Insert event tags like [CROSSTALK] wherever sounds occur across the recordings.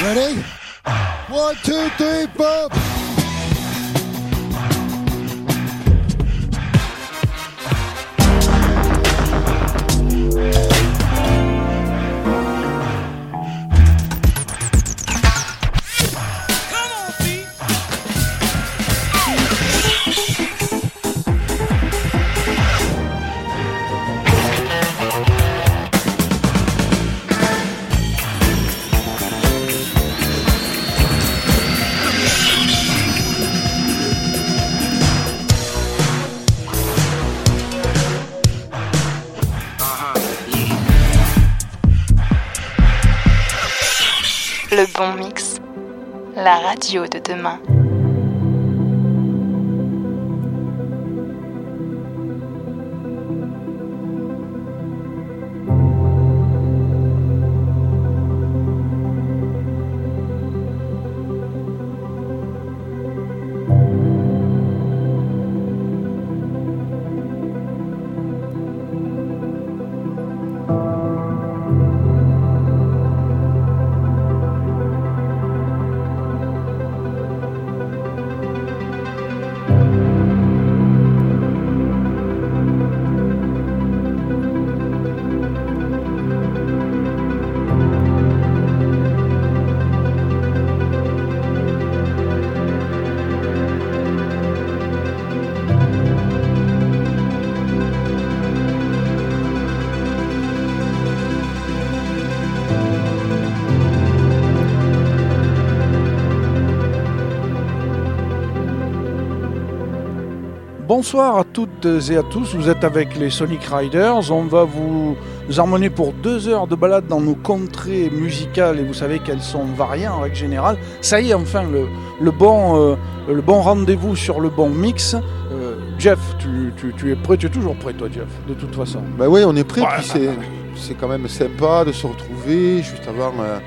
Ready? One, two, three, four. Radio de demain. Bonsoir à toutes et à tous, vous êtes avec les Sonic Riders, on va vous emmener pour deux heures de balade dans nos contrées musicales et vous savez qu'elles sont variées en règle générale. Ça y est enfin le, le bon, euh, le bon rendez-vous sur le bon mix. Euh, Jeff, tu, tu- tu es prêt, tu es toujours prêt toi Jeff, de toute façon? Bah oui, on est prêt, Ouais. puis c'est, c'est quand même sympa de se retrouver juste avant euh,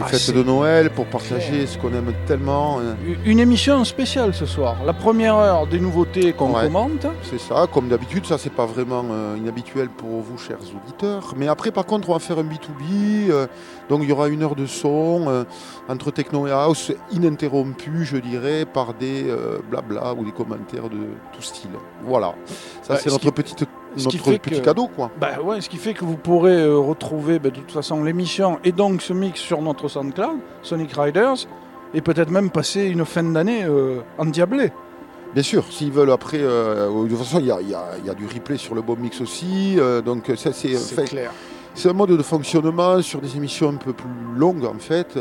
les Ah, fêtes de Noël pour partager ce qu'on aime tellement. euh, Une émission spéciale ce soir, la première heure des nouveautés qu'on Ouais. commente. C'est ça, comme d'habitude, ça c'est pas vraiment euh, inhabituel pour vous, chers auditeurs. Mais après, par contre, on va faire un B2B, euh, donc il y aura une heure de son euh, entre techno et house, ininterrompu, je dirais, par des blabla ou des commentaires de tout style. Voilà, ça Bah, c'est ce notre, qui- petite, ce qui fait petit que- cadeau, quoi. Bah ouais, ce qui fait que vous pourrez euh, retrouver bah, de toute façon l'émission et donc ce mix sur notre SoundCloud, Sonic Riders, et peut-être même passer une fin d'année euh, endiablée. Bien sûr, s'ils veulent après, euh, de toute façon, il y a, il y a- il y a du replay sur le bon mix aussi, euh, donc ça c'est, clair. c'est un mode de fonctionnement sur des émissions un peu plus longues en fait.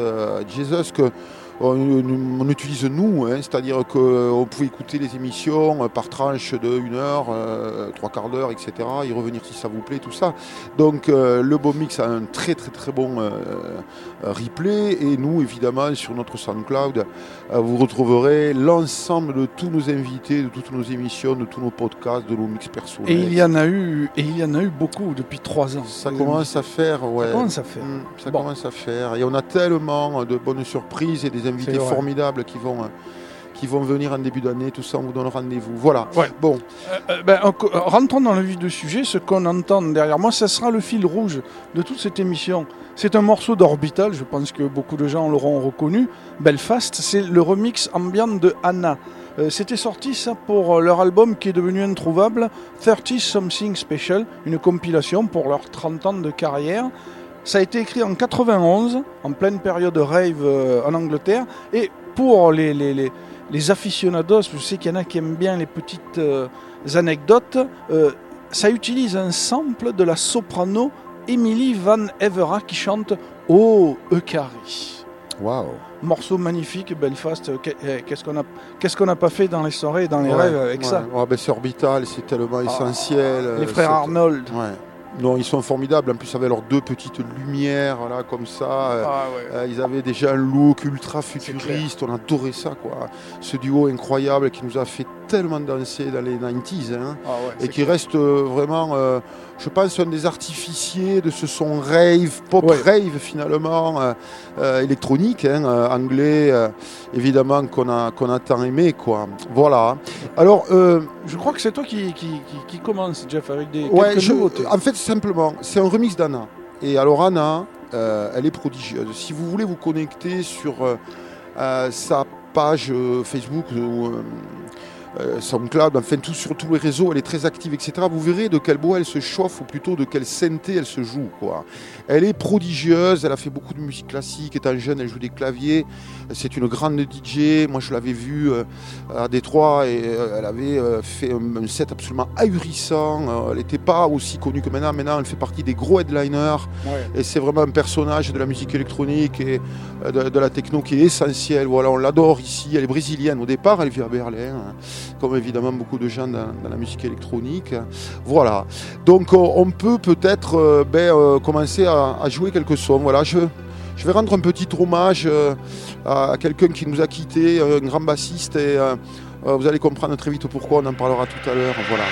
Jesus que on, utilise nous, hein, c'est-à-dire qu'on pouvait écouter les émissions euh, par tranche de une heure, euh, trois quarts d'heure, etc. Y revenir si ça vous plaît, tout ça. Donc euh, le bon mix a un très très très bon euh, euh, replay et nous évidemment sur notre SoundCloud euh, vous retrouverez l'ensemble de tous nos invités, de toutes nos émissions, de tous nos podcasts, de nos mix personnels. Et il y en a eu, et il y en a eu beaucoup depuis trois ans. Ça commence à faire, ouais. Ça commence à faire. Mm, ça Bon. commence à faire. Et on a tellement de bonnes surprises et des invités formidables qui vont, euh, qui vont venir en début d'année. Tout ça, on vous donne rendez-vous. Voilà. Ouais. Bon, Euh, euh, ben, euh, rentrons dans le vif du sujet. Ce qu'on entend derrière moi, ça sera le fil rouge de toute cette émission. C'est un morceau d'Orbital, je pense que beaucoup de gens l'auront reconnu. Belfast, c'est le remix ambiant de Anna. Euh, C'était sorti ça pour leur album qui est devenu introuvable, 30 Something Special, une compilation pour leurs 30 ans de carrière. Ça a été écrit en 91, en pleine période rave euh, en Angleterre. Et pour les, les, les, les aficionados, je sais qu'il y en a qui aiment bien les petites euh, anecdotes, euh, ça utilise un sample de la soprano Emily Van Evera qui chante Oh Eucharie. waouh. Morceau magnifique, Belfast. euh, qu'est- Qu'est-ce qu'on a, qu'est-ce qu'on n'a pas fait dans les soirées et dans les Ouais, rêves avec ouais. ça? Ouais, ben, c'est orbital, c'est tellement essentiel. euh, Les frères Arnold. Ouais. Non, ils sont formidables. En plus, avec leurs deux petites lumières, là, comme ça. euh, Ah ouais. Euh, ils avaient déjà un look ultra futuriste, on adorait ça quoi. Ce duo incroyable qui nous a fait tellement danser dans les 90s hein, Ah ouais, et qui reste euh, vraiment, je pense, un des artificiers de ce son rave, pop Ouais. rave finalement, euh, euh, électronique, hein, euh, anglais, évidemment qu'on a, qu'on a tant aimé quoi. Voilà. Alors, Je crois que c'est toi qui, qui, qui, qui commence, Jeff, avec des ouais, je- nouveautés. en fait simplement, c'est un remix d'Anna. Et alors Anna, elle est prodigieuse. Si vous voulez vous connecter sur sa page Facebook ou SoundCloud, enfin tout sur tous les réseaux, elle est très active, etc. Vous verrez de quel bois elle se chauffe, ou plutôt de quelle synthé elle se joue. Quoi. Elle est prodigieuse, elle a fait beaucoup de musique classique, étant jeune, elle joue des claviers. C'est une grande DJ. Moi, je l'avais vue euh, à Détroit et euh, elle avait euh, fait un, set absolument ahurissant. Elle n'était pas aussi connue que maintenant. Maintenant, elle fait partie des gros headliners. Et c'est vraiment un personnage de la musique électronique et de, la techno qui est essentiel. Voilà, on l'adore ici. Elle est brésilienne. Au départ, elle vit à Berlin. Hein comme évidemment beaucoup de gens dans, la musique électronique. Voilà. Donc on peut peut-être ben, commencer à, jouer quelques sons. Voilà, je, je vais rendre un petit hommage euh, à quelqu'un qui nous a quitté, un grand bassiste, et vous allez comprendre très vite pourquoi, on en parlera tout à l'heure. Voilà.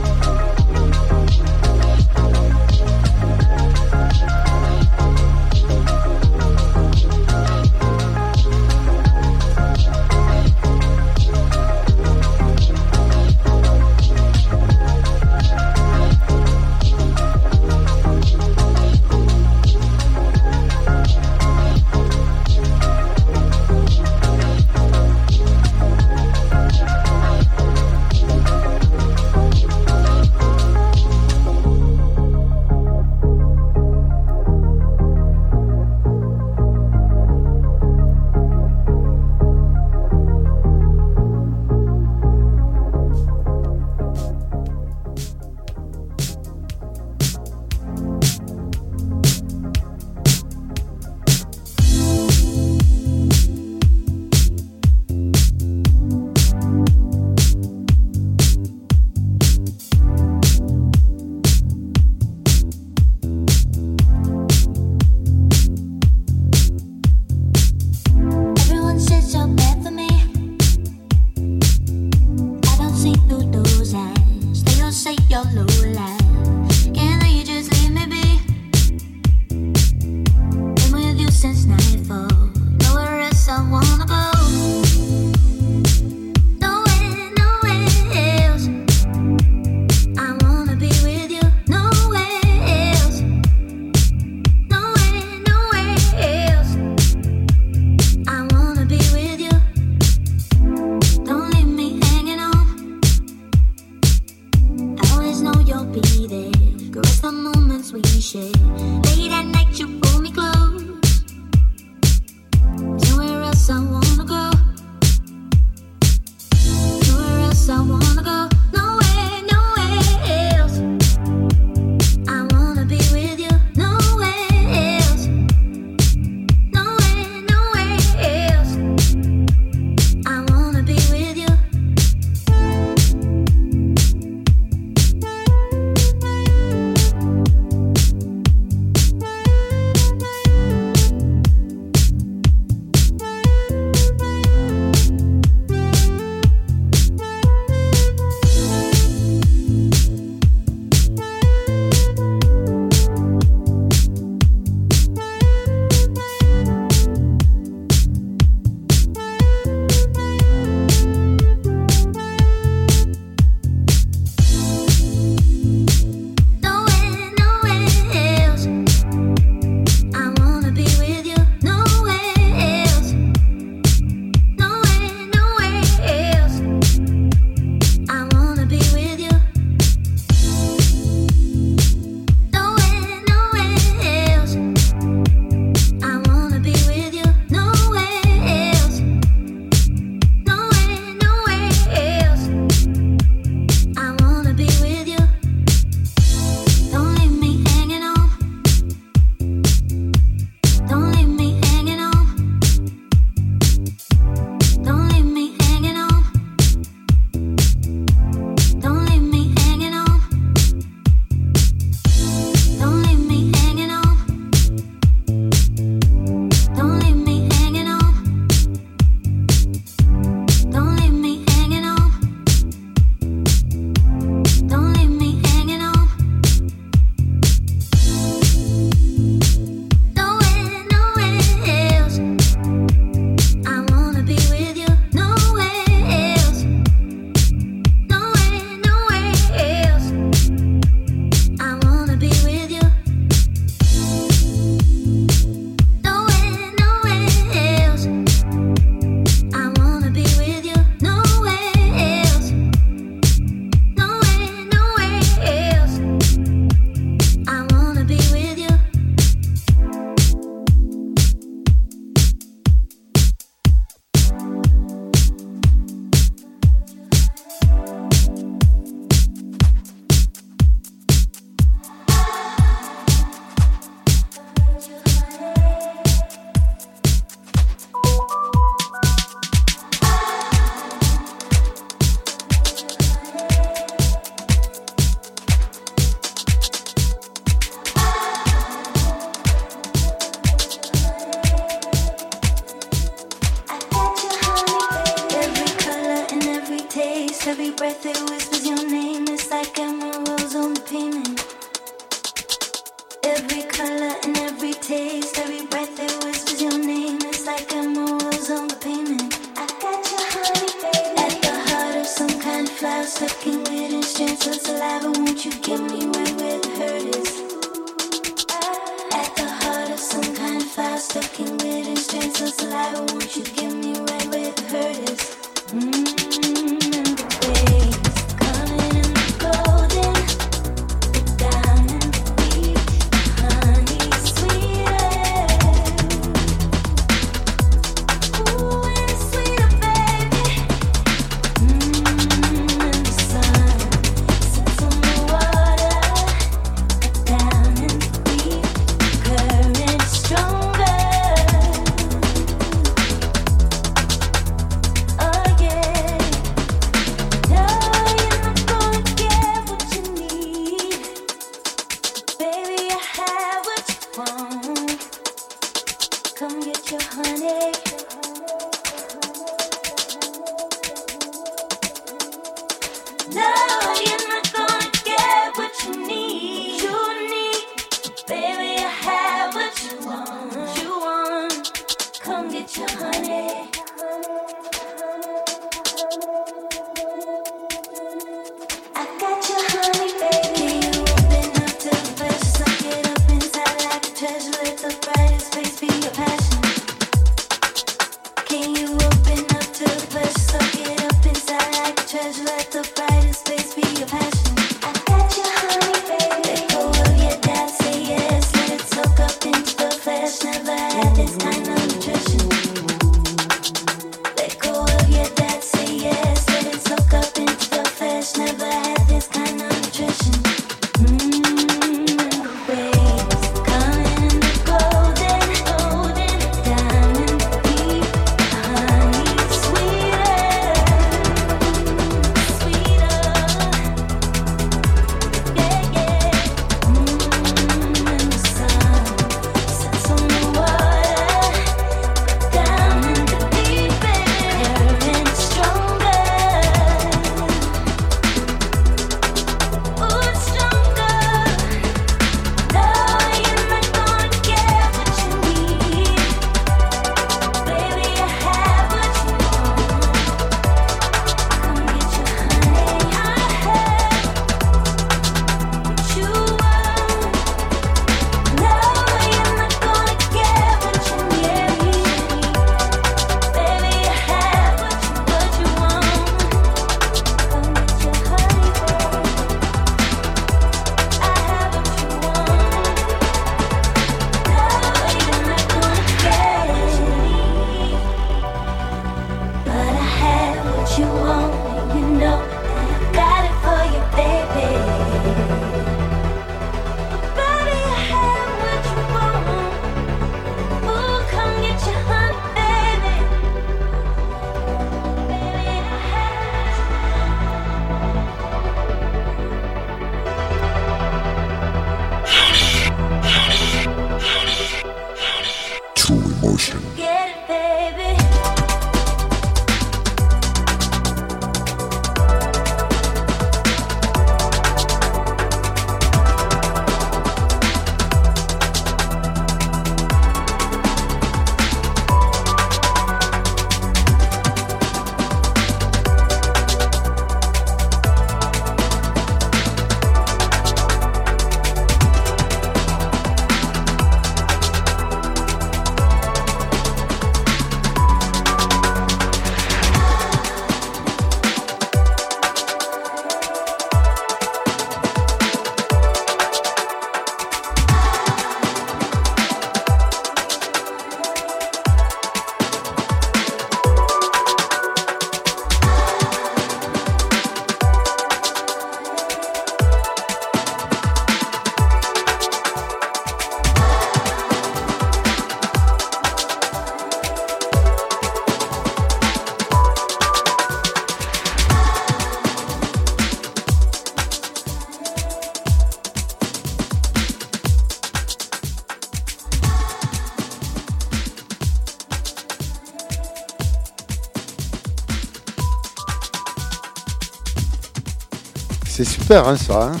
Hein, ça. Hein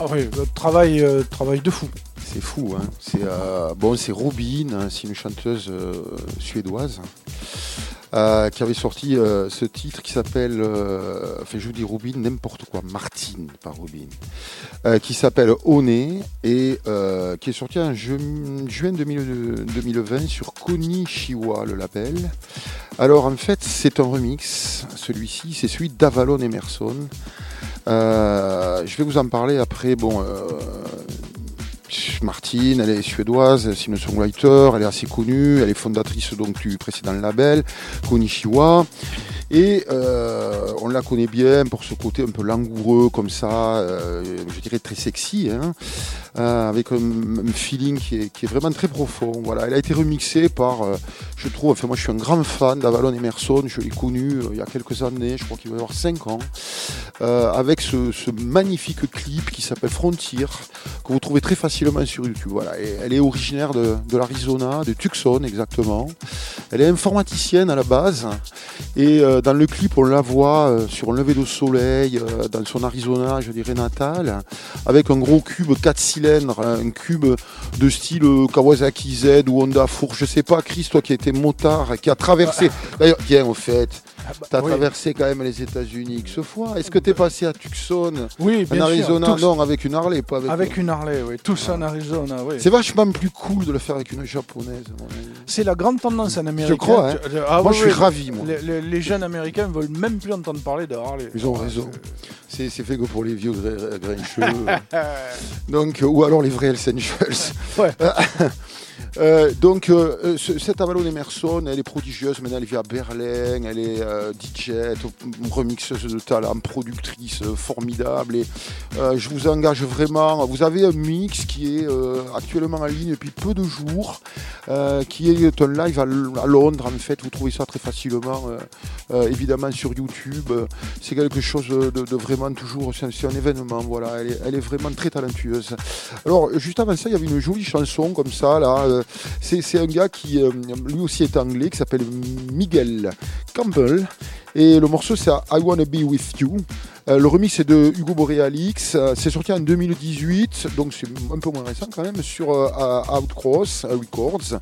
ah oui, travail, euh, travail de fou. C'est fou. Hein. C'est euh, bon, c'est Robin, hein, c'est une chanteuse euh, suédoise. qui avait sorti ce titre qui s'appelle, enfin je vous dis Robin, n'importe quoi, Martine, pas Robin, qui s'appelle Oné et qui est sorti en juin 2020 sur Konishiwa, le label. Alors en fait c'est un remix, celui-ci c'est celui d'Avalon Emerson. Euh, je vais vous en parler après. Bon, euh, Martine, elle est suédoise, c'est une songwriter, elle est assez connue, elle est fondatrice donc du précédent label, Konishiwa. Et euh, on la connaît bien pour ce côté un peu langoureux comme ça, je dirais très sexy, hein, avec un, feeling qui est, vraiment très profond. Voilà, elle a été remixée par, je trouve, enfin moi je suis un grand fan d'Avalon Emerson, je l'ai connu il y a quelques années, je crois qu'il va y avoir 5 ans, avec ce, magnifique clip qui s'appelle Frontier, que vous trouvez très facilement sur YouTube. Voilà, elle est originaire de, de l'Arizona, de Tucson exactement. Elle est informaticienne à la base et dans le clip, on la voit euh, sur un lever de soleil euh, dans son Arizona, je dirais natal, avec un gros cube 4 cylindres, un cube de style euh, Kawasaki Z ou Honda Four. Je sais pas, Chris, toi qui étais motard, qui a traversé. [LAUGHS] D'ailleurs, tiens, au fait, ah bah, tu as traversé quand même les États-Unis ce fois. Est-ce que tu es passé à Tucson Oui, bien En Arizona, non, avec une Harley, pas avec. Avec une Harley, oui. Tous en Arizona, oui. C'est vachement plus cool de le faire avec une japonaise. C'est la grande tendance en Amérique. Je crois. Hein. Ah moi, je suis ravi. Moi. Les, les, jeunes américains veulent même plus entendre parler de Harley. Ils ont raison. C'est fait que pour les vieux grincheux. [LAUGHS] Donc, ou alors les vrais Hells Angels. Ouais. [LAUGHS] Euh, donc, euh, cette Avalon Emerson, elle est prodigieuse. Maintenant, elle vit à Berlin. Elle est euh, DJ, remixeuse de talent, productrice formidable. Et je vous engage vraiment. Vous avez un mix qui est actuellement en ligne depuis peu de jours, qui est un live à, Londres. En fait, vous trouvez ça très facilement, évidemment sur YouTube. C'est quelque chose de, vraiment toujours. C'est un événement. Voilà, elle est, vraiment très talentueuse. Alors, juste avant ça, il y avait une jolie chanson comme ça là c'est un gars qui euh, lui aussi est anglais, qui s'appelle Miguel Campbell. Et le morceau c'est I Wanna Be With You. Euh, le remix est de Hugo Borealix. Euh, c'est sorti en 2018, donc c'est un peu moins récent quand même, sur Outcross Records.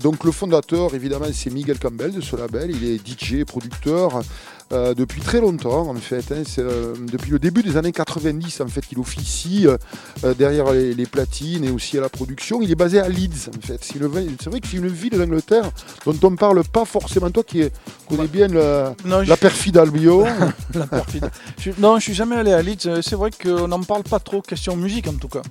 donc le fondateur, évidemment, c'est Miguel Campbell de ce label. Il est DJ, producteur. Euh, depuis très longtemps en fait. Hein. Euh, depuis le début des années 90 en fait qu'il officie euh, derrière les, platines et aussi à la production. Il est basé à Leeds en fait. C'est vrai que c'est une ville d'Angleterre dont on ne parle pas forcément. Toi qui connais bien la perfide Albion. [LAUGHS] la perfide. non, je suis jamais allé à Leeds. C'est vrai qu'on n'en parle pas trop. Question musique en tout cas.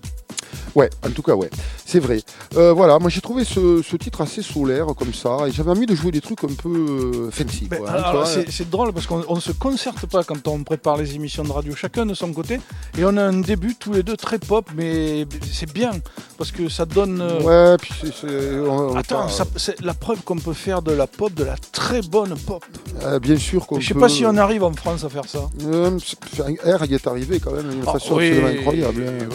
Ouais, en tout cas, ouais, c'est vrai. Euh, voilà, moi j'ai trouvé ce, titre assez solaire comme ça, et j'avais envie de jouer des trucs un peu euh, fancy. Hein, c'est drôle parce qu'on ne se concerte pas quand on prépare les émissions de radio, chacun de son côté, et on a un début tous les deux très pop, mais c'est bien parce que ça donne. Euh, ouais, puis c'est. Attends, c'est la preuve qu'on peut faire de la pop, de la très bonne pop. bien sûr qu'on. Je sais pas si on arrive en France à faire ça. R, il est arrivé quand même d'une façon absolument incroyable. Hein.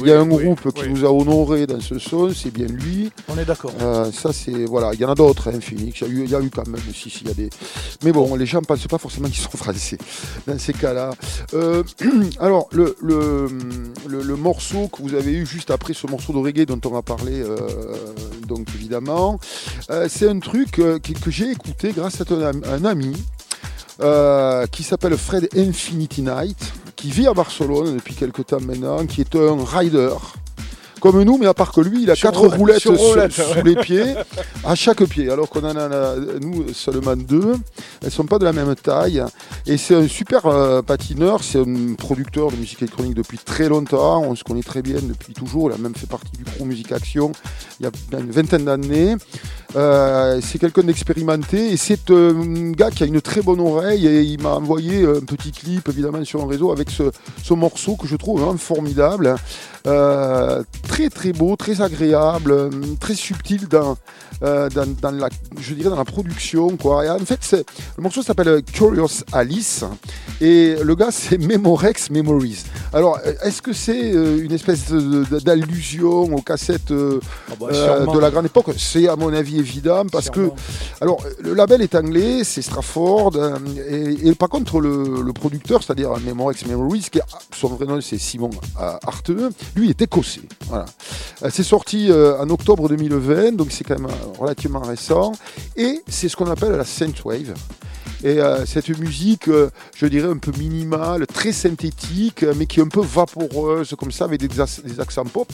il y a un groupe qui nous a honoré dans ce son, c'est bien lui. On est d'accord. Euh, ça, c'est. Voilà, il y en a d'autres, hein, Phoenix. Il y, a eu, il y a eu quand même, si, si, il y a des. Mais bon, les gens ne pensent pas forcément qu'ils sont [LAUGHS] français dans ces cas-là. Euh, [CLEARS THROAT] alors, le, le, le, morceau que vous avez eu juste après ce morceau de reggae dont on va parler, euh, donc évidemment, c'est un truc que, que j'ai écouté grâce à un, ami. Qui s'appelle Fred Infinity Night, qui vit à Barcelone depuis quelques temps maintenant, qui est un rider comme nous, mais à part que lui, il a quatre roulettes sous les pieds, à chaque pied, alors qu'on en a, nous, seulement deux. Elles sont pas de la même taille. Et c'est un super euh, patineur, c'est un producteur de musique électronique depuis très longtemps. On se connaît très bien depuis toujours. Il a même fait partie du crew Musique Action il y a une vingtaine d'années. Euh, c'est quelqu'un d'expérimenté et c'est euh, un gars qui a une très bonne oreille et il m'a envoyé un petit clip évidemment sur un réseau avec ce, morceau que je trouve vraiment formidable. Euh, très très beau, très agréable, très subtil dans, dans, dans la, je dirais dans la production. Quoi. Et en fait, le morceau s'appelle Curious Alice et le gars c'est Memorex Memories. Alors, est-ce que c'est une espèce d'allusion aux cassettes Ah bah, de la grande époque? C'est à mon avis évident parce que alors, le label est anglais, c'est Strafford, euh, et, et par contre, le, le producteur, c'est-à-dire Memorex Memories, qui son vrai nom c'est Simon euh, Arteux, lui est écossais. Voilà. Euh, c'est sorti euh, en octobre 2020, donc c'est quand même relativement récent, et c'est ce qu'on appelle la synthwave. Et euh, cette musique, euh, je dirais un peu minimale, très synthétique, mais qui est un peu vaporeuse, comme ça, avec des, ac- des accents pop.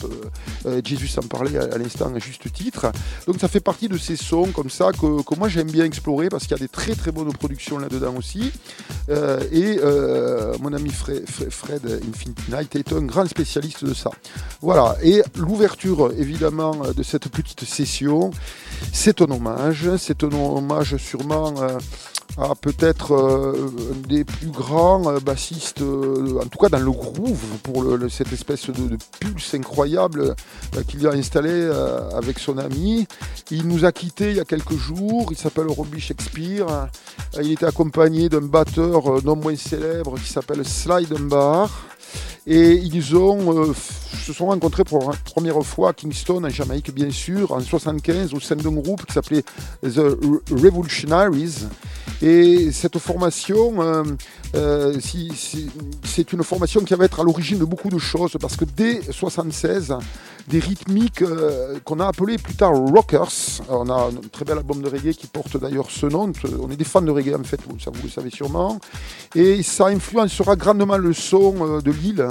Euh, Jésus en parlait à, à l'instant à juste titre. Donc ça fait partie de ces sons comme ça que, que moi j'aime bien explorer parce qu'il y a des très très bonnes productions là-dedans aussi. Euh, et euh, mon ami Fred, Fred Infinity Night est un grand spécialiste de ça. Voilà. Et l'ouverture évidemment de cette petite session, c'est un hommage. C'est un hommage sûrement. À peut-être euh, un des plus grands euh, bassistes, euh, en tout cas dans le groove, pour cette espèce de, pulse incroyable euh, qu'il a installé avec son ami. Il nous a quittés il y a quelques jours, il s'appelle Robbie Shakespeare. Il était accompagné d'un batteur non moins célèbre qui s'appelle Sly Dunbar. Et ils euh, se sont rencontrés pour la première fois à Kingston, en Jamaïque, bien sûr, en 75, au sein d'un groupe qui s'appelait The Re- Revolutionaries. Et cette formation, euh, euh, c'est une formation qui va être à l'origine de beaucoup de choses, parce que dès 76, des rythmiques qu'on a appelées plus tard rockers. On a un très bel album de reggae qui porte d'ailleurs ce nom. On est des fans de reggae en fait, vous, le savez sûrement. Et ça influencera grandement le son de l'île.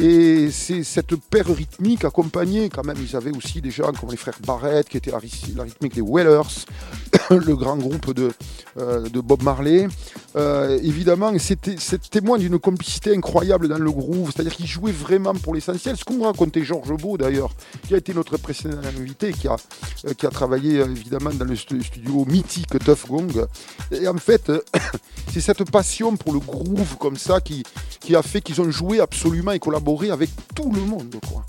Et c'est cette paire rythmique accompagnée, quand même, ils avaient aussi des gens comme les frères Barrett, qui étaient la, ry- la rythmique des Wellers, [COUGHS] le grand groupe de, euh, Bob Marley. Euh, évidemment, c'était témoin d'une complicité incroyable dans le groove, c'est-à-dire qu'ils jouaient vraiment pour l'essentiel. Ce qu'on racontait Georges Beau d'ailleurs, qui a été notre précédent invité, qui a, euh, qui a travaillé évidemment dans le stu- studio mythique Tough Gong. Et en fait, [COUGHS] c'est cette passion pour le groove comme ça qui, qui a fait qu'ils ont joué absolument et collaboré avec tout le monde. Quoi.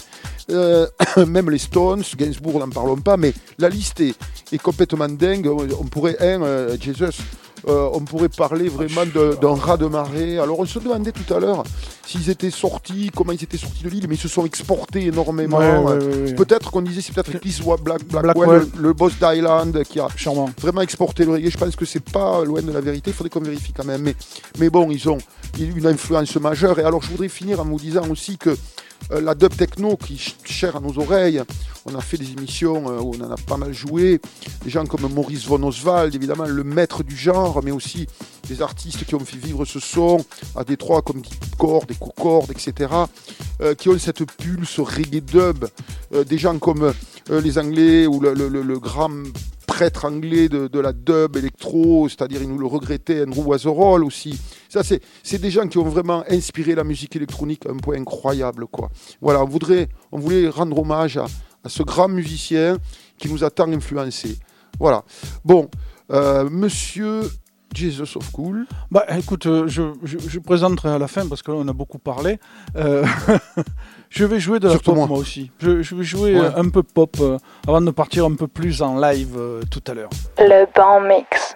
Euh, [COUGHS] même les Stones, Gainsbourg, n'en parlons pas, mais la liste est, est complètement dingue. On pourrait, un, euh, Jesus, euh, on pourrait parler vraiment de- d'un rat de marée. Alors on se demandait tout à l'heure s'ils étaient sortis, comment ils étaient sortis de l'île, mais ils se sont exportés énormément. Ouais, ouais, ouais, ouais. Peut-être qu'on disait c'est peut-être Chris Black, Blackwell, Blackwell. Le, le boss d'Island, qui a Charmant. vraiment exporté le reggae. Je pense que c'est pas loin de la vérité. Il faudrait qu'on vérifie quand même. Mais, mais bon, ils ont une influence majeure. Et alors, je voudrais finir en vous disant aussi que euh, la dub techno qui est ch- chère à nos oreilles, on a fait des émissions euh, où on en a pas mal joué. Des gens comme Maurice von Oswald, évidemment, le maître du genre, mais aussi des artistes qui ont fait vivre ce son à Détroit comme Deep Core, des Concorde, etc. euh, qui ont cette pulse reggae dub. Des gens comme les Anglais ou le, le- grand prêtre anglais de, la dub électro, c'est-à-dire il nous le regrettait, Andrew Wasserall aussi. Ça, c'est, c'est des gens qui ont vraiment inspiré la musique électronique à un point incroyable. Quoi. Voilà, on, voudrait, on voulait rendre hommage à, à ce grand musicien qui nous a tant influencé. Voilà. Bon, euh, monsieur Jesus of Cool. Bah écoute, euh, je, je, je présenterai à la fin parce qu'on a beaucoup parlé. Euh, [LAUGHS] je vais jouer de la Surtout pop moi. moi, aussi. Je, je vais jouer Ouais. un peu pop euh, avant de partir un peu plus en live euh, tout à l'heure. Le banc mix.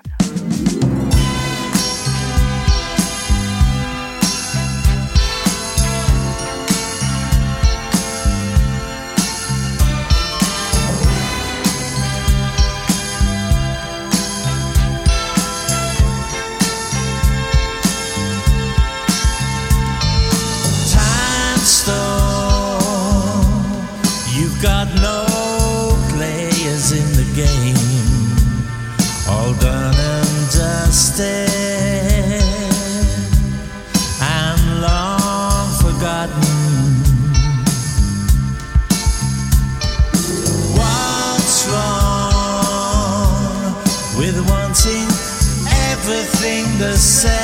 Got no players in the game, all done and dusted, and long forgotten. What's wrong with wanting everything the same?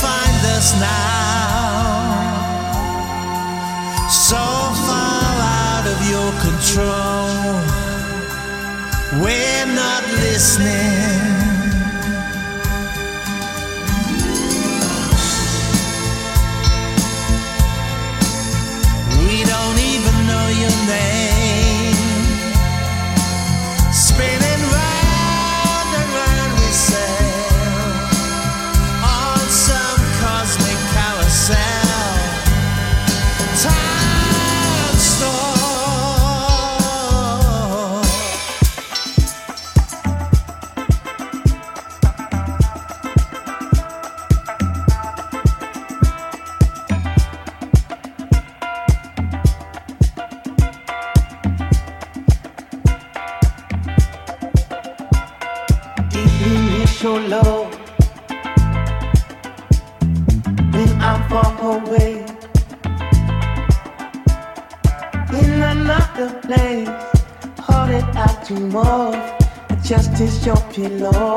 find us now. So far out of your control, we're not listening. belong.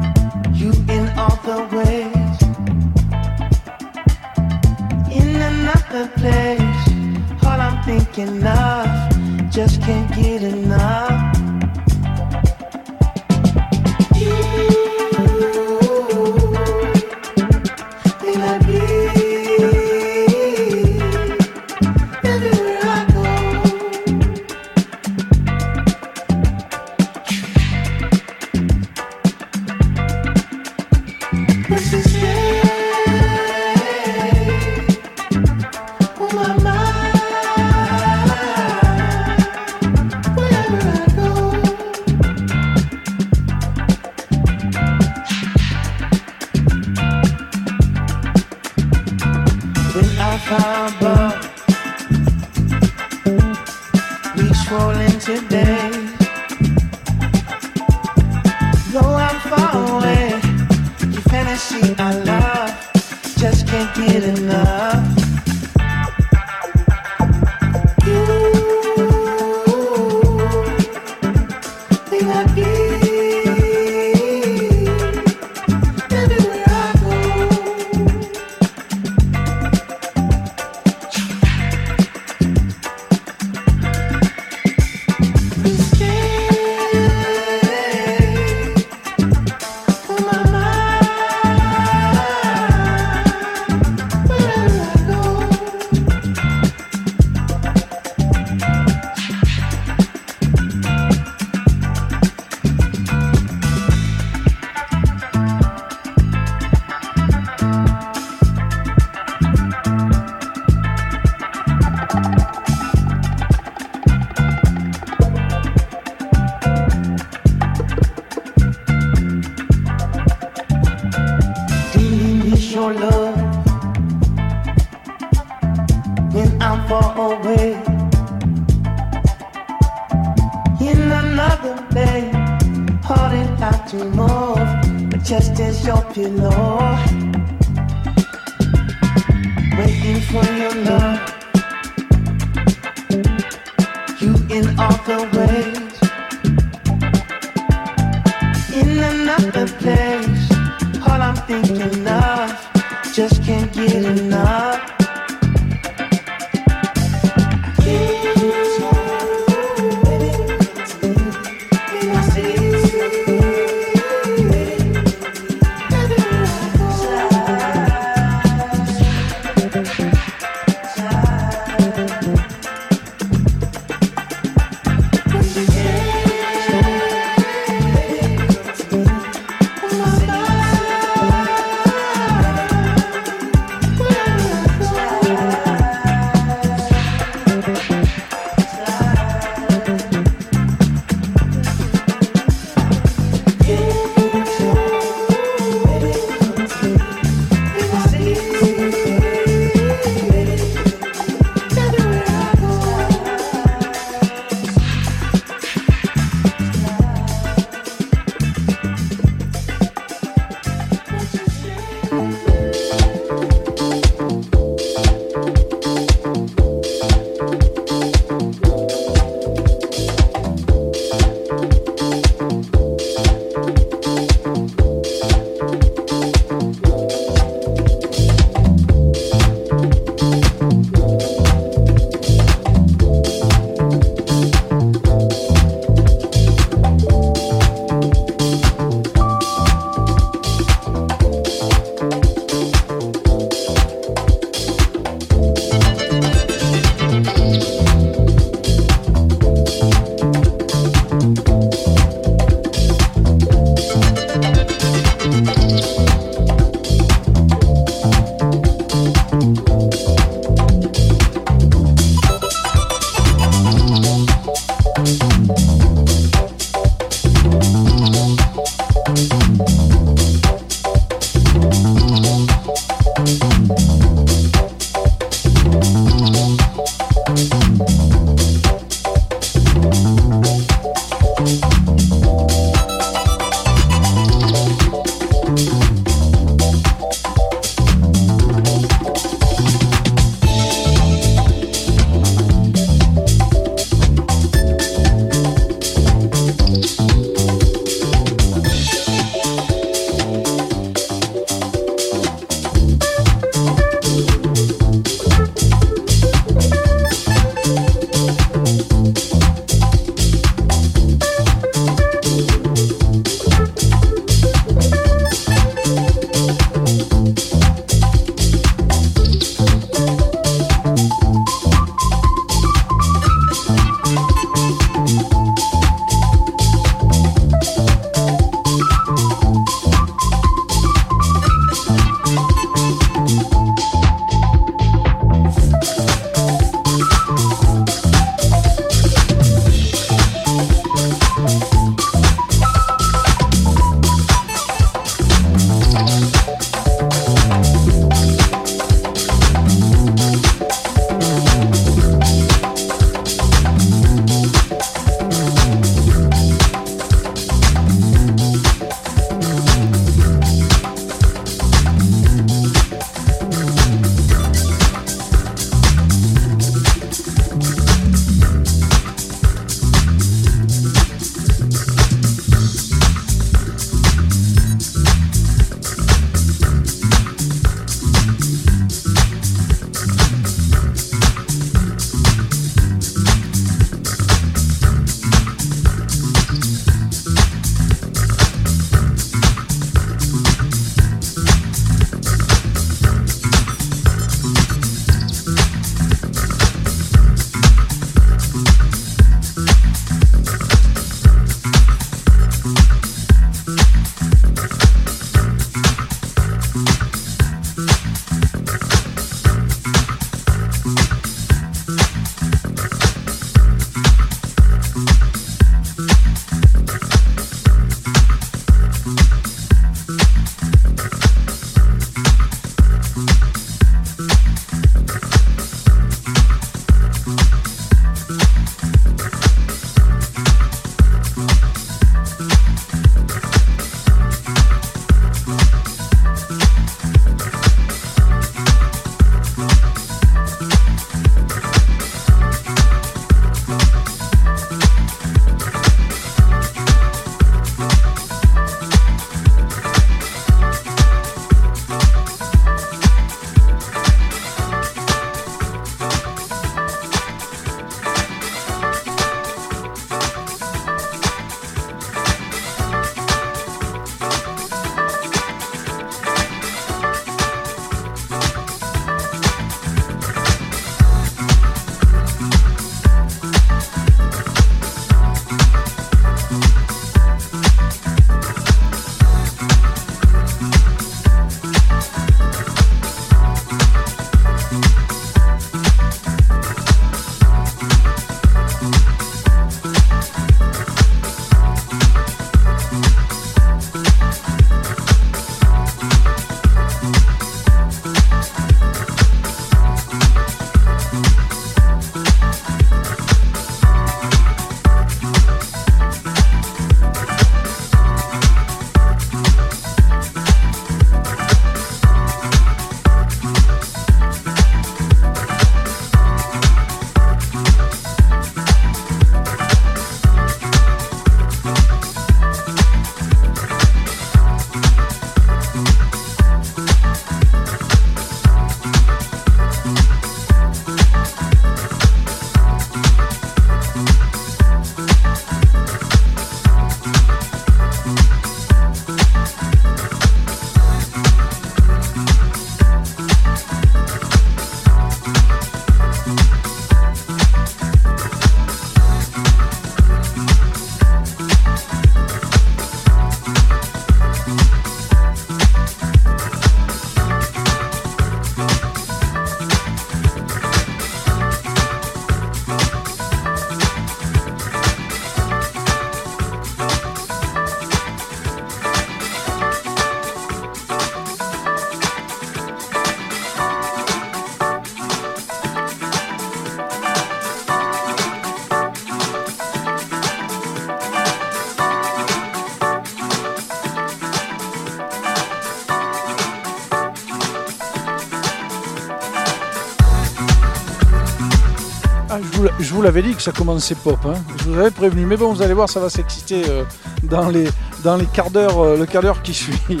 Je vous l'avais dit que ça commençait pop. hein. Je vous avais prévenu. Mais bon, vous allez voir, ça va s'exciter euh, dans, les, dans les quarts d'heure, euh, le quart d'heure qui suit. [LAUGHS]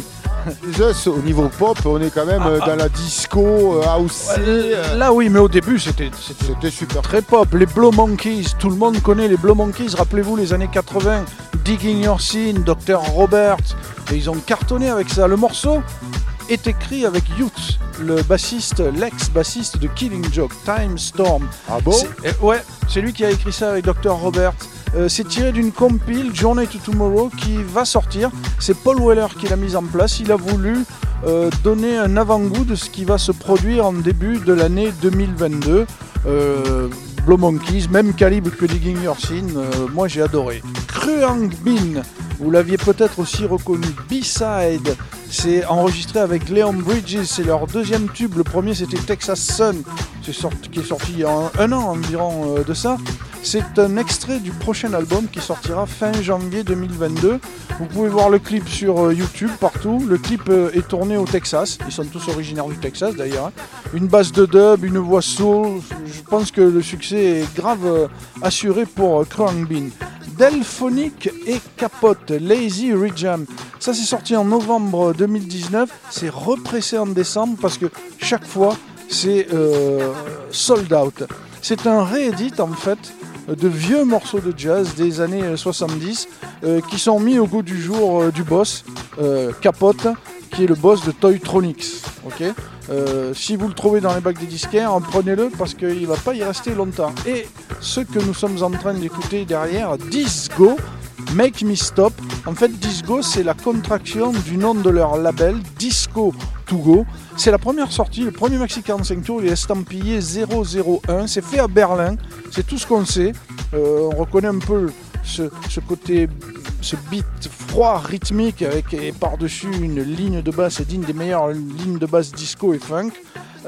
Déjà, au niveau pop, on est quand même euh, dans la disco, house. Là, oui, mais au début, c'était super. très pop. Les Blow Monkeys, tout le monde connaît les Blow Monkeys. Rappelez-vous les années 80, Digging Your Scene, Dr. Robert. Et ils ont cartonné avec ça. Le morceau est écrit avec Youth, le bassiste, l'ex-bassiste de Killing Joke, Time Storm. Ah bon? Euh, Ouais, c'est lui qui a écrit ça avec Dr. Robert. Euh, c'est tiré d'une compile Journey to Tomorrow qui va sortir. C'est Paul Weller qui l'a mise en place. Il a voulu euh, donner un avant-goût de ce qui va se produire en début de l'année 2022. Euh, Blow Monkeys, même calibre que Digging Your euh, moi j'ai adoré. Kruang Bin, vous l'aviez peut-être aussi reconnu. B-Side, c'est enregistré avec Leon Bridges, c'est leur deuxième tube. Le premier c'était Texas Sun, c'est sorti- qui est sorti il y a un, an environ euh, de ça. C'est un extrait du prochain album qui sortira fin janvier 2022. Vous pouvez voir le clip sur euh, YouTube partout. Le clip euh, est tourné au Texas. Ils sont tous originaires du Texas d'ailleurs. hein. Une basse de dub, une voix soul. Je pense que le succès est grave assuré pour Krang Bean. Delphonic et Capote, Lazy Rejam. Ça c'est sorti en novembre 2019. C'est repressé en décembre parce que chaque fois c'est euh, sold out. C'est un réédit en fait de vieux morceaux de jazz des années euh, 70 euh, qui sont mis au goût du jour euh, du boss euh, Capote qui est le boss de Toytronics. ok? Euh, si vous le trouvez dans les bacs des disquaires, prenez-le parce qu'il va pas y rester longtemps. Et ce que nous sommes en train d'écouter derrière, Disco, Make Me Stop. En fait, Disco, c'est la contraction du nom de leur label, Disco To Go. C'est la première sortie, le premier maxi 45 tours, il est estampillé 001. C'est fait à Berlin, c'est tout ce qu'on sait. Euh, on reconnaît un peu ce, côté, ce beat froid, rythmique, avec et par-dessus une ligne de basse digne des meilleures lignes de basse disco et funk.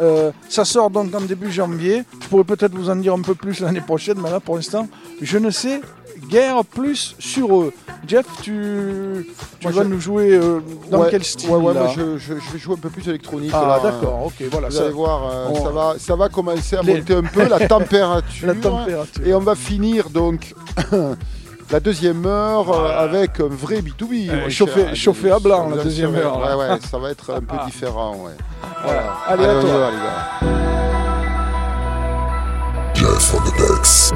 Euh, ça sort donc en début janvier. Je pourrais peut-être vous en dire un peu plus l'année prochaine, mais là pour l'instant, je ne sais guère plus sur eux. Jeff, tu, tu vas je- nous jouer euh, dans Ouais, quel style Ouais, ouais, là moi je, je- je vais jouer un peu plus électronique. Ah d'accord, ok, voilà. Vous Ça, allez voir, euh, on- ça, va, ça va commencer à Les- monter un peu la [LAUGHS] température. la température. Et on va finir donc [COUGHS] la deuxième heure euh, avec un vrai B2B. Euh, mon chauffé- cher. chauffé à blanc, la deuxième heure. Ouais, ouais, ça va être un peu différent. Ouais. Voilà. Allez, à on y toi. va, les gars. Jeff on the decks.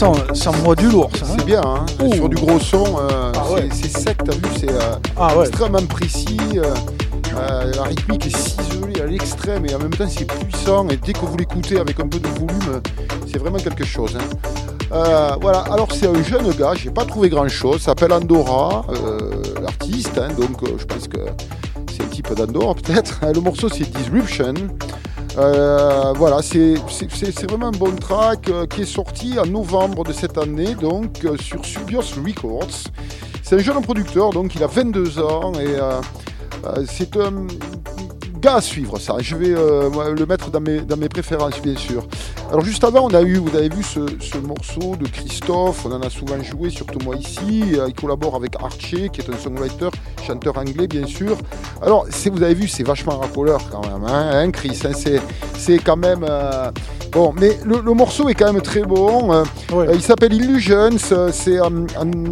Ça, ça, envoie du lourd, ça. hein. C'est bien, hein. Sur du gros son, euh, Ah c'est- ouais. c'est sec, t'as vu, c'est euh, Ah ouais. extrêmement précis. euh, la rythmique est ciselée à l'extrême et en même temps c'est puissant. Et dès que vous l'écoutez avec un peu de volume, c'est vraiment quelque chose. hein. Voilà, alors c'est un jeune gars, j'ai pas trouvé grand chose, s'appelle Andorra, l'artiste, hein, donc je pense que c'est un type d'Andorra peut-être. [LAUGHS] Le morceau c'est Disruption. Euh, voilà, c'est vraiment un bon track euh, qui est sorti en novembre de cette année, donc euh, sur Subios Records. C'est un jeune producteur, donc il a 22 ans et c'est un gars à suivre ça. Je vais le mettre dans mes, dans préférences, bien sûr. Alors juste avant, on a eu, vous avez vu ce, ce morceau de Christophe, on en a souvent joué, surtout moi ici. Il collabore avec Archie, qui est un songwriter, chanteur anglais, bien sûr. Alors, vous avez vu, c'est vachement racoleur quand même, hein, hein, Chris. hein, c'est, c'est quand même. euh, Bon, mais le, le morceau est quand même très bon. euh, Ouais. euh, il s'appelle Illusions. euh, C'est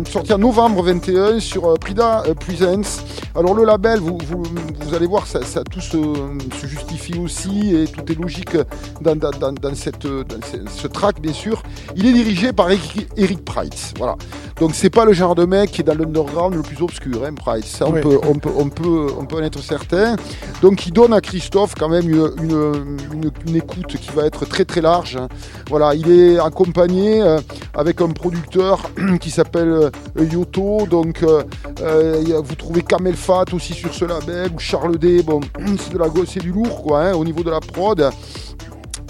sorti en novembre 21 sur euh, Prida euh, Presents. Alors le label, vous, vous, vous allez voir, ça, ça tout se, se justifie aussi et tout est logique dans, dans, dans, dans cette, dans ce, ce track, bien sûr. Il est dirigé par Eric, Eric Price. Voilà. Donc c'est pas le genre de mec qui est dans l'underground le plus obscur, hein, Price. Ça, on, Oui. peut, on, peut, on, peut, on peut en être certain. Donc il donne à Christophe quand même une, une, une- une écoute qui va être très très large. Voilà, il est accompagné euh, avec un producteur [CLEARS THROAT] qui s'appelle euh, Yoto. Donc euh, vous trouvez Kamel Fat aussi sur ce label ou Charles D. Bon, [CLEARS THROAT] c'est de la c'est du lourd quoi hein, au niveau de la prod.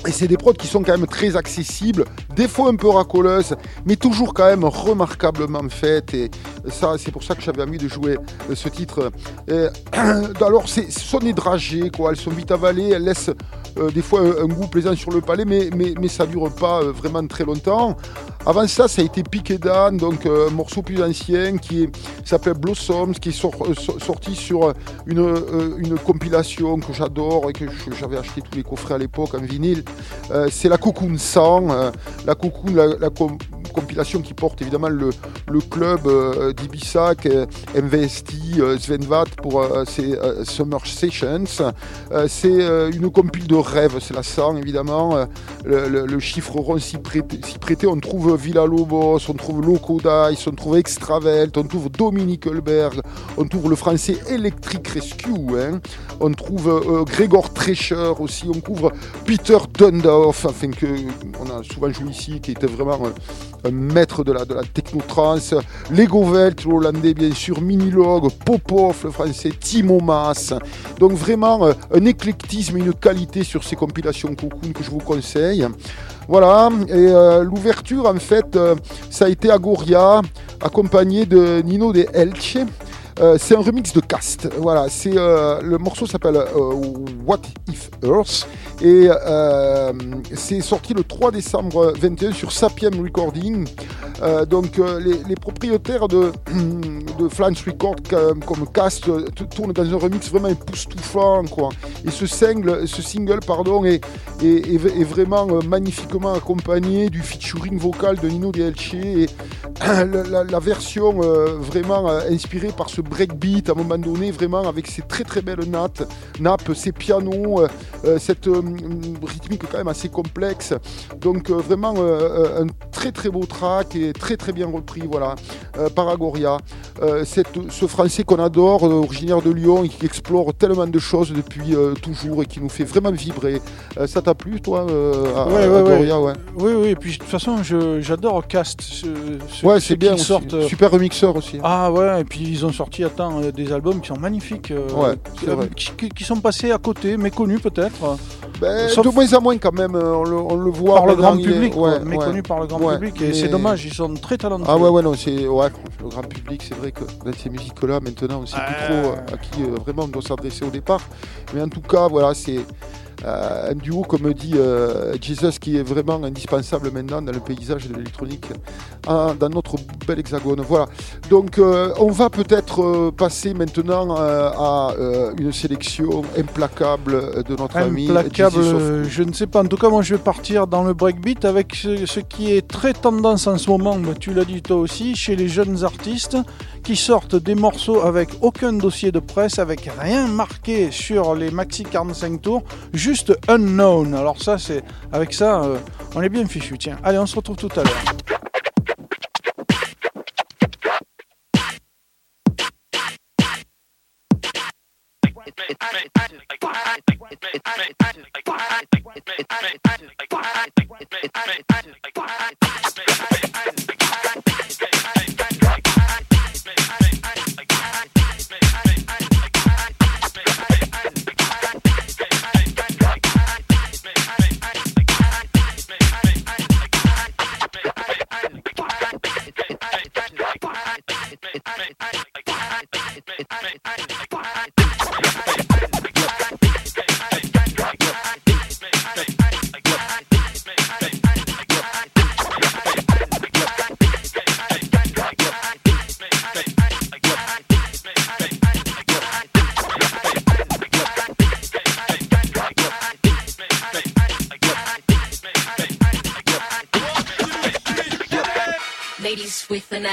Et c'est des prods qui sont quand même très accessibles, des fois un peu racoleuses, mais toujours quand même remarquablement faites. Et ça, c'est pour ça que j'avais envie de jouer euh, ce titre. Et, [CLEARS THROAT] alors, ce sont des dragées, quoi. Elles sont vite avalées, elles laissent euh, des fois un, goût plaisant sur le palais, mais, mais, mais ça dure pas euh, vraiment très longtemps. Avant ça, ça a été Piqué Dan, donc euh, un morceau plus ancien qui s'appelle Blossoms, qui est sor- euh, so- sorti sur une, euh, compilation que j'adore et que j'avais acheté tous les coffrets à l'époque en vinyle. Euh, c'est la Cocoon 100, euh, la Cocoon, la, la com- compilation qui porte évidemment le, le club euh, est MVST, euh, Svenvat pour euh, ses euh, Summer Sessions. Euh, c'est euh, une compile de rêve, c'est la 100 évidemment. Euh, le, chiffre rond s'y prêtait, prêtait. On trouve Villa Lobos, on trouve Loco Dice, on trouve Extravelt, on trouve Dominique Hulberg, on trouve le français Electric Rescue, hein. on trouve euh, Grégor Trecher aussi, on couvre Peter Dundorf, enfin que on a souvent joué ici, qui était vraiment euh, maître de la, de la Lego Welt, l'hollandais bien sûr, Minilog, Popov, le français, Timo Maas. Donc vraiment euh, un éclectisme et une qualité sur ces compilations Cocoon que je vous conseille. Voilà, et euh, l'ouverture en fait, euh, ça a été Agoria, accompagné de Nino de Elche. Euh, c'est un remix de Cast. Voilà, c'est euh, le morceau s'appelle euh, What If Earth et c'est sorti le 3 décembre 21 sur Sapiem Recording. Donc les, propriétaires de, [CLEARS THROAT] de Flange Record comme Cast tournent dans un remix vraiment époustouflant quoi. Et ce single, ce single pardon est, est, vraiment magnifiquement accompagné du featuring vocal de Nino DLC et [CLEARS THROAT] la, la- version vraiment inspirée par ce breakbeat à un moment donné, vraiment avec ses très très belles nappes, nappes ces pianos, euh, euh, cette euh, rythmique quand même assez complexe. Donc vraiment un très très beau track et très très bien repris, voilà, par Agoria. Cette- ce français qu'on adore, originaire de Lyon et qui explore tellement de choses depuis toujours et qui nous fait vraiment vibrer. Ça t'a plu toi, à- Ouais. Oui, oui, et puis de toute façon, j'adore Cast. Ce, ce- Ouais, ce c'est bien. sortent. Super remixeur aussi. Ah ouais, et puis ils ont sorti attends, euh, des albums qui sont magnifiques, euh, Ouais, euh, qui, qui- qui sont passés à côté, méconnus peut-être, Ben, Sauf- de moins en moins quand même, euh, on le, on le voit. par le grand est- public, ouais, par le grand public, et mais- c'est dommage, ils sont très talentueux. Ah ouais, ouais, non, c'est ouais, le grand public, c'est vrai que dans ces musiques-là, maintenant, on sait plus Euh. trop euh, à qui euh, vraiment on doit s'adresser au départ. Mais en tout cas, voilà, c'est euh, un duo, comme dit euh, Jesus, qui est vraiment indispensable maintenant dans le paysage de l'électronique hein, dans notre bel hexagone. Voilà. Donc, euh, on va peut-être euh, passer maintenant euh, à euh, une sélection implacable de notre ami Implacable, euh, je ne sais pas. En tout cas, moi, je vais partir dans le breakbeat avec ce, ce qui est très tendance en ce moment. mais Tu l'as dit toi aussi, chez les jeunes artistes qui sortent des morceaux avec aucun dossier de presse, avec rien marqué sur les maxi 45 tours, juste unknown. Alors ça, c'est avec ça, euh, on est bien fichu. Tiens, allez, on se retrouve tout à l'heure. [LAUGHS]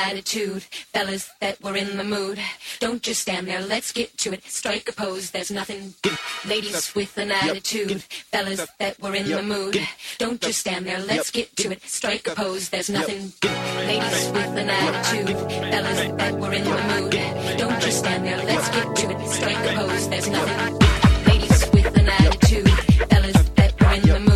attitude. Fellas that were in the mood, don't just stand there, let's get to it. Strike a pose, there's nothing. Ladies with an attitude, fellas that were in the mood, don't just stand there, let's get to it. Strike a pose, there's nothing. Ladies with an attitude, fellas that were in the mood, don't just stand there, let's get to it. Strike a pose, there's nothing. Ladies with an attitude, fellas that were in the mood.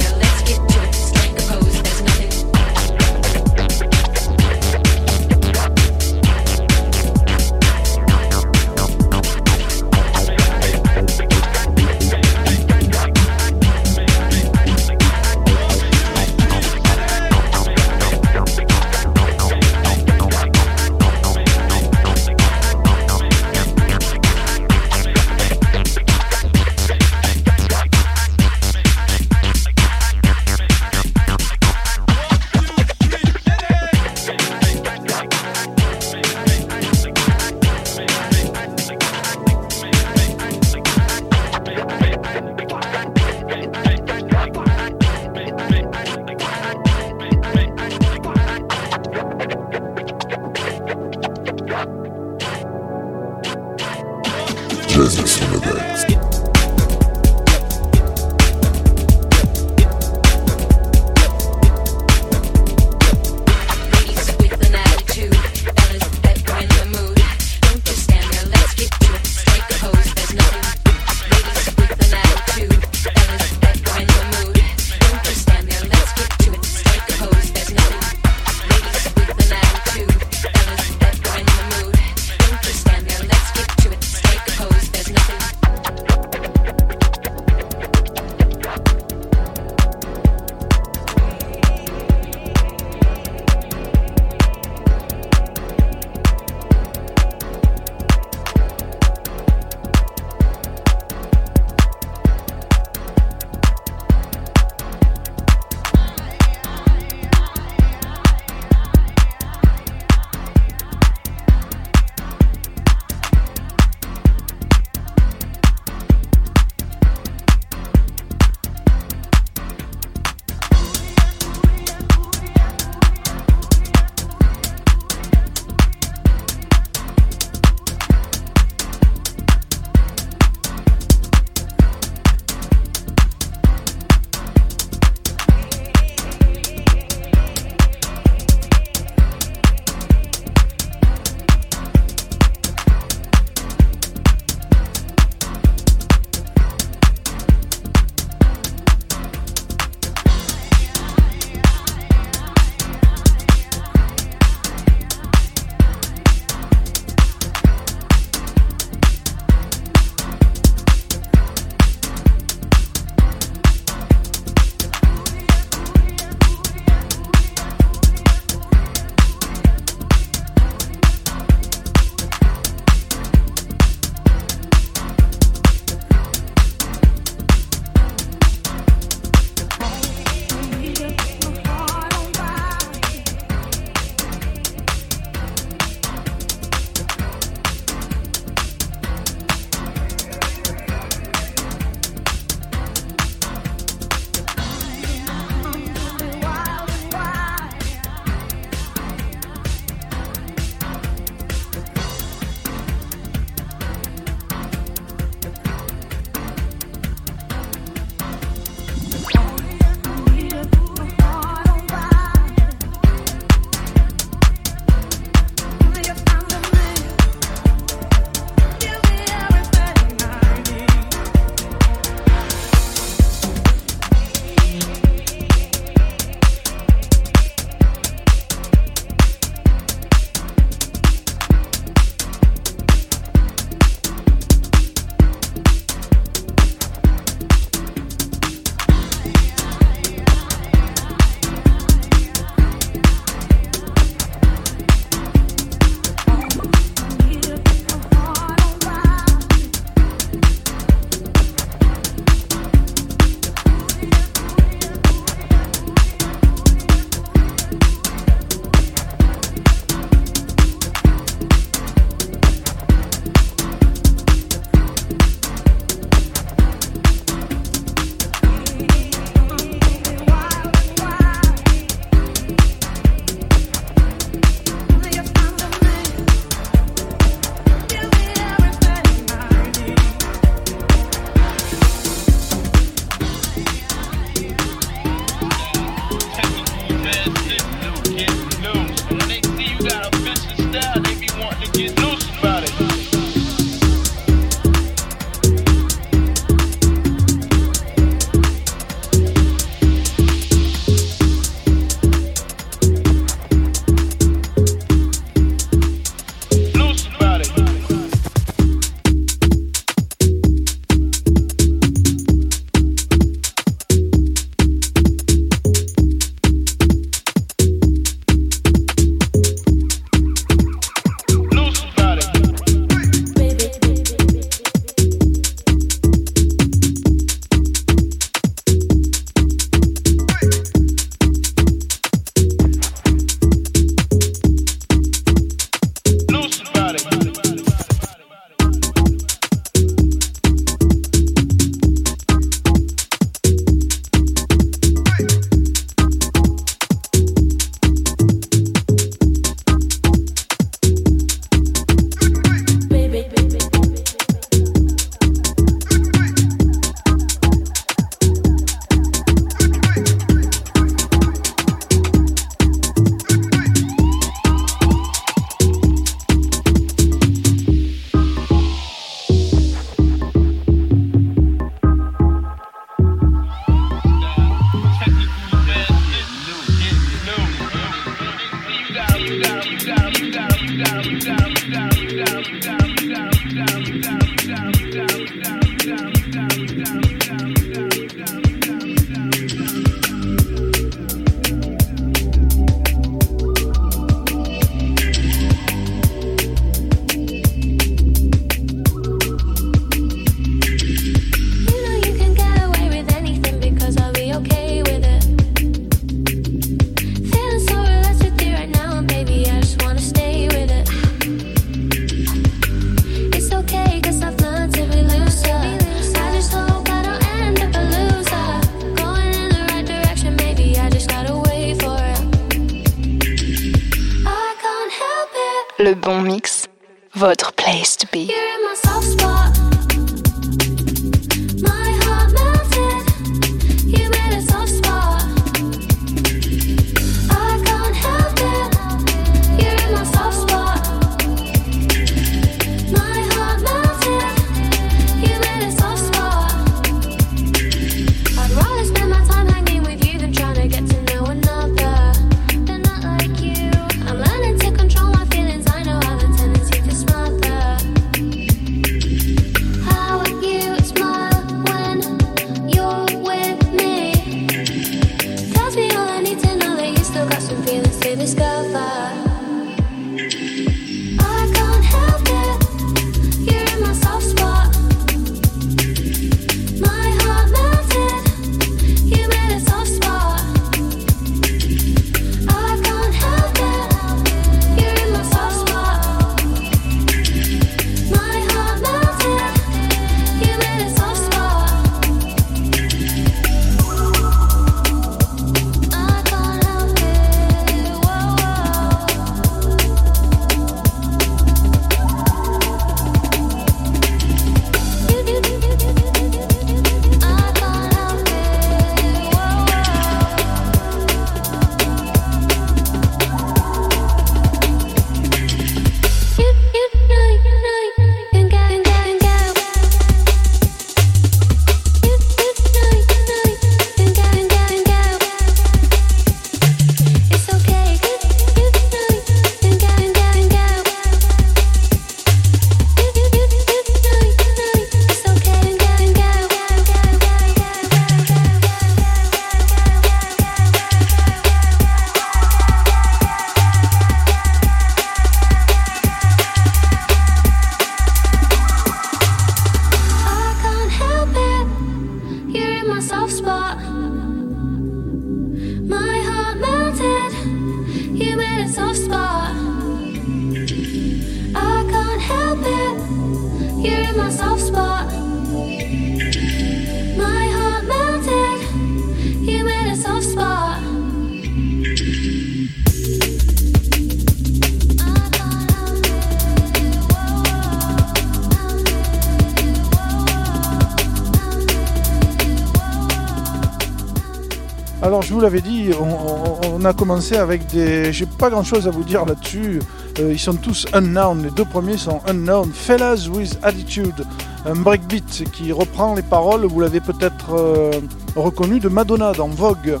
Commencé avec des... J'ai pas grand chose à vous dire là-dessus. Euh, ils sont tous unknown. Les deux premiers sont unknown. Fellas with Attitude, un breakbeat qui reprend les paroles, vous l'avez peut-être euh, reconnu, de Madonna dans Vogue.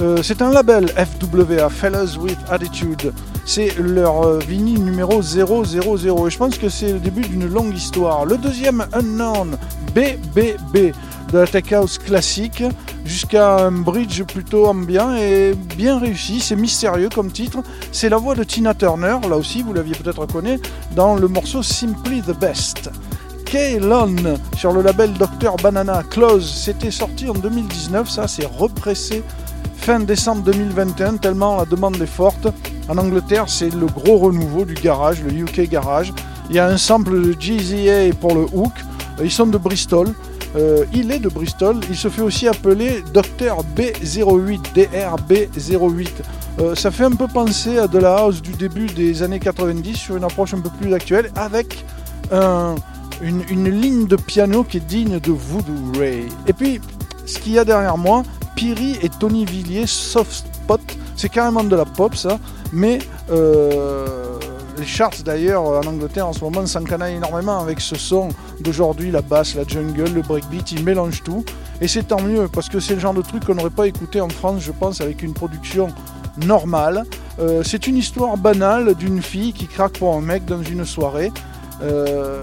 Euh, c'est un label FWA, Fellas with Attitude. C'est leur vinyle numéro 000 et je pense que c'est le début d'une longue histoire. Le deuxième Unknown, BBB, de la tech house classique jusqu'à un bridge plutôt ambiant et bien réussi. C'est mystérieux comme titre. C'est la voix de Tina Turner, là aussi vous l'aviez peut-être reconnu, dans le morceau Simply the Best. Kaylon sur le label Dr Banana Close, c'était sorti en 2019, ça c'est repressé fin décembre 2021 tellement la demande est forte. En Angleterre, c'est le gros renouveau du garage, le UK garage. Il y a un sample de GZA pour le hook. Ils sont de Bristol. Euh, il est de Bristol. Il se fait aussi appeler Dr B08, DRB08. Euh, ça fait un peu penser à de la house du début des années 90 sur une approche un peu plus actuelle avec un- une, une ligne de piano qui est digne de Voodoo Ray. Et puis, ce qu'il y a derrière moi, Piri et Tony Villiers, Soft Spot, c'est carrément de la pop ça, mais euh, les charts d'ailleurs en Angleterre en ce moment s'encanaillent énormément avec ce son d'aujourd'hui, la basse, la jungle, le breakbeat, ils mélangent tout. Et c'est tant mieux parce que c'est le genre de truc qu'on n'aurait pas écouté en France, je pense, avec une production normale, Euh, c'est une histoire banale d'une fille qui craque pour un mec dans une soirée. Euh,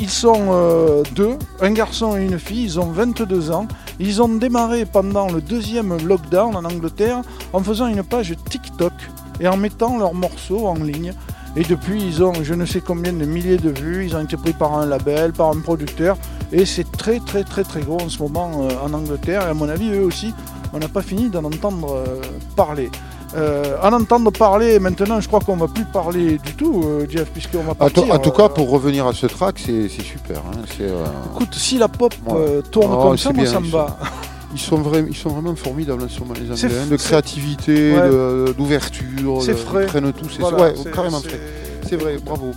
ils sont euh, deux, un garçon et une fille, ils ont 22 ans. Ils ont démarré pendant le deuxième lockdown en Angleterre en faisant une page TikTok et en mettant leurs morceaux en ligne. Et depuis, ils ont je ne sais combien de milliers de vues, ils ont été pris par un label, par un producteur. Et c'est très très très très gros en ce moment euh, en Angleterre. Et à mon avis, eux aussi, on n'a pas fini d'en entendre euh, parler. Euh, en entendre parler, maintenant, je crois qu'on va plus parler du tout, euh, Jeff, puisqu'on va partir. en tout cas, pour revenir à ce track, c'est super. hein, Écoute, si la pop Ouais. tourne Oh, comme ça, moi bien, ça me va. Ils sont, vra- ils sont vraiment formidables moment, les Anglais, hein, de créativité, d'ouverture. De-. Ils prennent tout. c'est- Voilà, ouais, carrément frais. C'est vrai, bravo.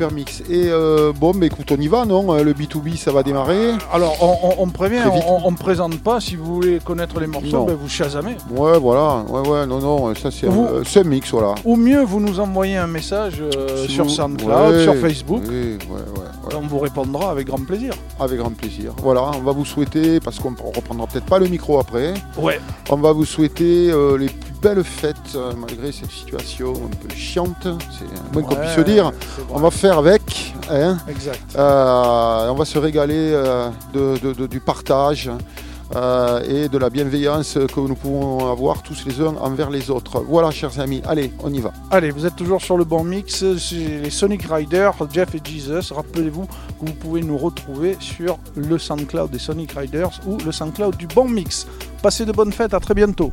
Super mix. Et euh, bon, mais écoute, on y va, non Euh, Le B2B, ça va démarrer. Alors, on, on- on prévient, on ne présente pas. Si vous voulez connaître les morceaux, ben, vous chasamez. Ouais, voilà. Ouais, ouais, non, non, ça c'est Vous- un, c'est un mix, voilà. Ou mieux, vous nous envoyez un message euh, Si sur vous- SoundCloud, Ouais, sur Facebook. Ouais, ouais. On vous répondra avec grand plaisir. Avec grand plaisir. Voilà, on va vous souhaiter, parce qu'on ne reprendra peut-être pas le micro après, Ouais. on va vous souhaiter euh, les plus belles fêtes, euh, malgré cette situation un peu chiante, c'est moins qu'on puisse se dire. On va faire avec, hein. Exact. Euh, on va se régaler euh, de- de- de- du partage euh, et de la bienveillance que nous pouvons avoir tous les uns envers les autres. Voilà, chers amis, allez, on y va. Allez, vous êtes toujours sur le bon mix. C'est les Sonic Riders, Jeff et Jesus. Rappelez-vous que vous pouvez nous retrouver sur le SoundCloud des Sonic Riders ou le SoundCloud du bon mix. Passez de bonnes fêtes, à très bientôt.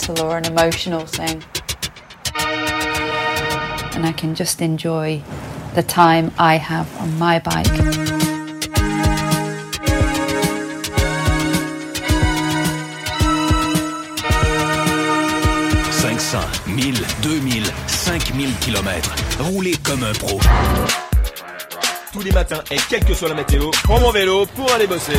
Mental or an emotional thing. And I can just enjoy the time I have on my bike. 500, 1000, 2000, 5000 km. Roulez comme un pro. Tous les matins et quelle que soit la météo, prends mon vélo pour aller bosser.